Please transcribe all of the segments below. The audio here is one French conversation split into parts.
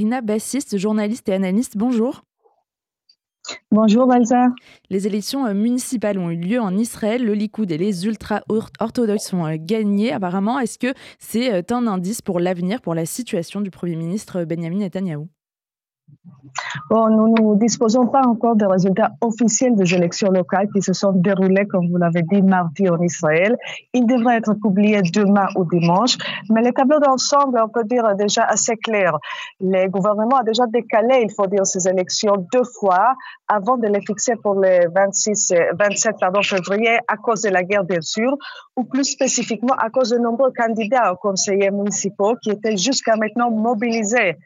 Rina Bassiste, journaliste et analyste. Bonjour. Bonjour Balza. Les élections euh, municipales ont eu lieu en Israël. Le Likoud et les ultra-orthodoxes ont euh, gagné. Apparemment, est-ce que c'est euh, un indice pour l'avenir, pour la situation du Premier ministre Benjamin Netanyahou? Bon, nous ne disposons pas encore des résultats officiels des élections locales qui se sont déroulées, comme vous l'avez dit, mardi en Israël. Ils devraient être publiés demain ou dimanche, mais le tableau d'ensemble, on peut dire, déjà assez clair. Le gouvernement a déjà décalé, il faut dire, ces élections deux fois avant de les fixer pour le 26, 27 pardon, février à cause de la guerre, bien sûr, ou plus spécifiquement à cause de nombreux candidats aux conseillers municipaux qui étaient jusqu'à maintenant mobilisés.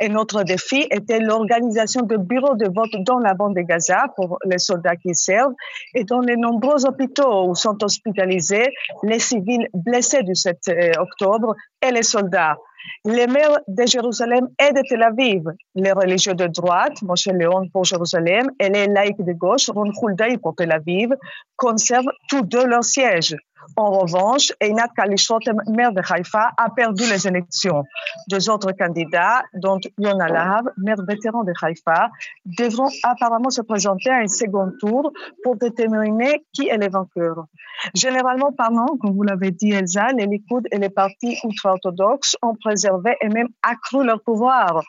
Et notre défi était l'organisation de bureaux de vote dans la bande de Gaza pour les soldats qui servent et dans les nombreux hôpitaux où sont hospitalisés les civils blessés du 7 euh, octobre et les soldats. Les maires de Jérusalem et de Tel Aviv, les religieux de droite, Moshe Léon pour Jérusalem, et les laïcs de gauche, Ron Khuldaï pour Tel Aviv, conservent tous deux leur siège. En revanche, Einat Kalishot, maire de Haïfa, a perdu les élections. Deux autres candidats, dont Yonah Lahab, maire vétéran de Haïfa, devront apparemment se présenter à un second tour pour déterminer qui est le vainqueur. Généralement parlant, comme vous l'avez dit Elsa, les Likoud et les partis ultra-orthodoxes ont préservé et même accru leur pouvoir,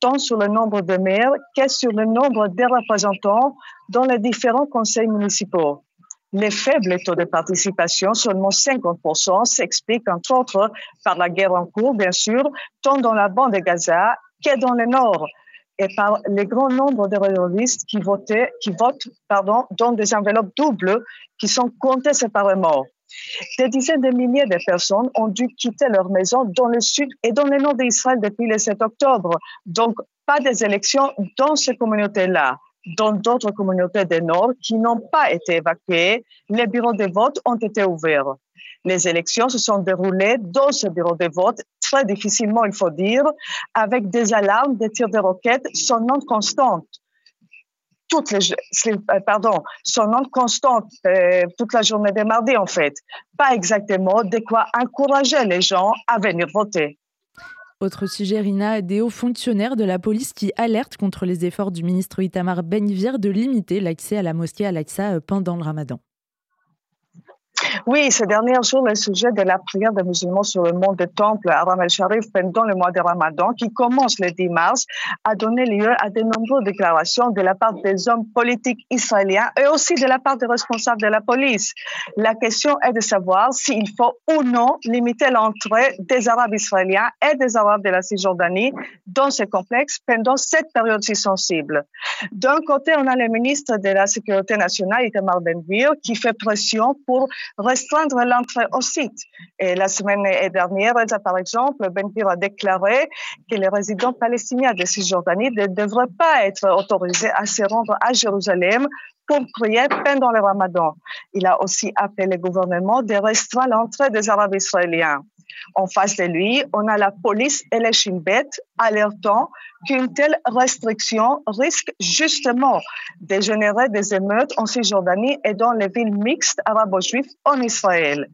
tant sur le nombre de maires que sur le nombre des représentants dans les différents conseils municipaux. Les faibles taux de participation, seulement 50%, s'expliquent entre autres par la guerre en cours, bien sûr, tant dans la bande de Gaza que dans le nord, et par le grand nombre de réalistes qui, qui votent dans des enveloppes doubles qui sont comptées séparément. Des dizaines de milliers de personnes ont dû quitter leur maison dans le sud et dans le nord d'Israël depuis le 7 octobre. Donc, pas des élections dans ces communautés-là dans d'autres communautés du Nord qui n'ont pas été évacuées, les bureaux de vote ont été ouverts. Les élections se sont déroulées dans ce bureau de vote très difficilement, il faut dire, avec des alarmes, des tirs de roquettes sonnantes constantes. Toutes euh, pardon, euh, toute la journée de mardi, en fait. Pas exactement de quoi encourager les gens à venir voter. Autre sujet, Rina, des hauts fonctionnaires de la police qui alertent contre les efforts du ministre Itamar Ben-Gvir de limiter l'accès à la mosquée Al-Aqsa euh, pendant le ramadan. Oui, ces derniers jours, le sujet de la prière des musulmans sur le mont des Temple à Ram el-Sharif pendant le mois de Ramadan, qui commence le 10 mars, a donné lieu à de nombreuses déclarations de la part des hommes politiques israéliens et aussi de la part des responsables de la police. La question est de savoir s'il faut ou non limiter l'entrée des Arabes israéliens et des Arabes de la Cisjordanie dans ce complexe pendant cette période si sensible. D'un côté, on a le ministre de la Sécurité nationale, Itamar Ben-Gvir, qui fait pression pour restreindre l'entrée au site. La semaine dernière, par exemple, Ben a déclaré que les résidents palestiniens de Cisjordanie ne devraient pas être autorisés à se rendre à Jérusalem pour prier pendant le ramadan. Il a aussi appelé le gouvernement de restreindre l'entrée des Arabes israéliens. En face de lui, on a la police et les Shin alertant qu'une telle restriction risque justement de générer des émeutes en Cisjordanie et dans les villes mixtes arabo-juives en Israël.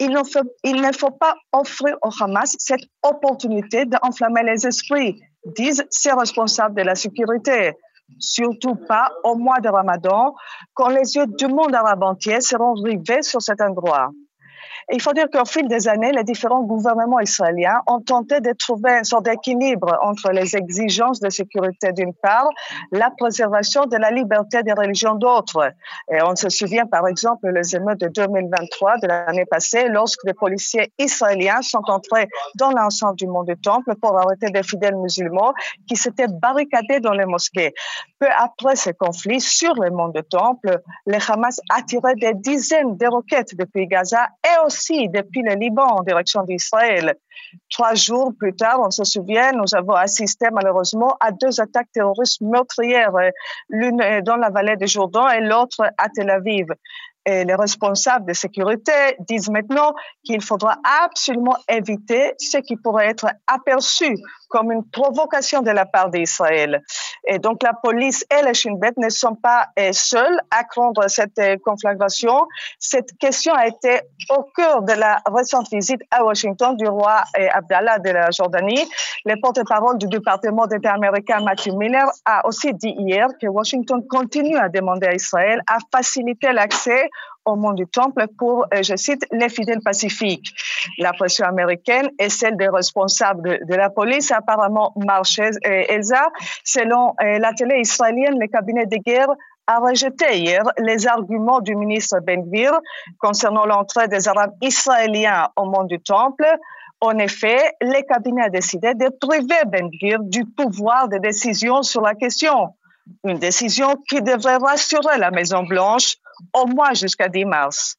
Il ne, faut, il ne faut pas offrir au Hamas cette opportunité d'enflammer les esprits, disent ces responsables de la sécurité. Surtout pas au mois de Ramadan, quand les yeux du monde arabe entier seront rivés sur cet endroit il faut dire qu'au fil des années, les différents gouvernements israéliens ont tenté de trouver une sorte d'équilibre entre les exigences de sécurité d'une part, la préservation de la liberté des religions d'autres. Et on se souvient par exemple les émeutes de 2023 de l'année passée, lorsque des policiers israéliens sont entrés dans l'ensemble du monde du temple pour arrêter des fidèles musulmans qui s'étaient barricadés dans les mosquées. Peu après ces conflits sur le monde du temple, les Hamas a tiré des dizaines de roquettes depuis Gaza et aussi aussi depuis le Liban en direction d'Israël. Trois jours plus tard, on se souvient, nous avons assisté malheureusement à deux attaques terroristes meurtrières, l'une dans la vallée du Jourdain et l'autre à Tel Aviv. Et les responsables de sécurité disent maintenant qu'il faudra absolument éviter ce qui pourrait être aperçu comme une provocation de la part d'Israël. Et donc la police et les Shin ne sont pas seuls à craindre cette conflagration. Cette question a été au cœur de la récente visite à Washington du roi Abdallah de la Jordanie. Le porte-parole du département d'État américain Matthew Miller a aussi dit hier que Washington continue à demander à Israël à faciliter l'accès au monde du Temple pour, euh, je cite, les fidèles pacifiques. La pression américaine et celle des responsables de, la police apparemment marché. Elsa, selon euh, la télé israélienne, le cabinet de guerre a rejeté hier les arguments du ministre Ben Gvir concernant l'entrée des Arabes israéliens au monde du Temple. En effet, le cabinet a décidé de priver Ben Gvir du pouvoir de décision sur la question. Une décision qui devrait rassurer la Maison-Blanche au moins jusqu'à 10 mars.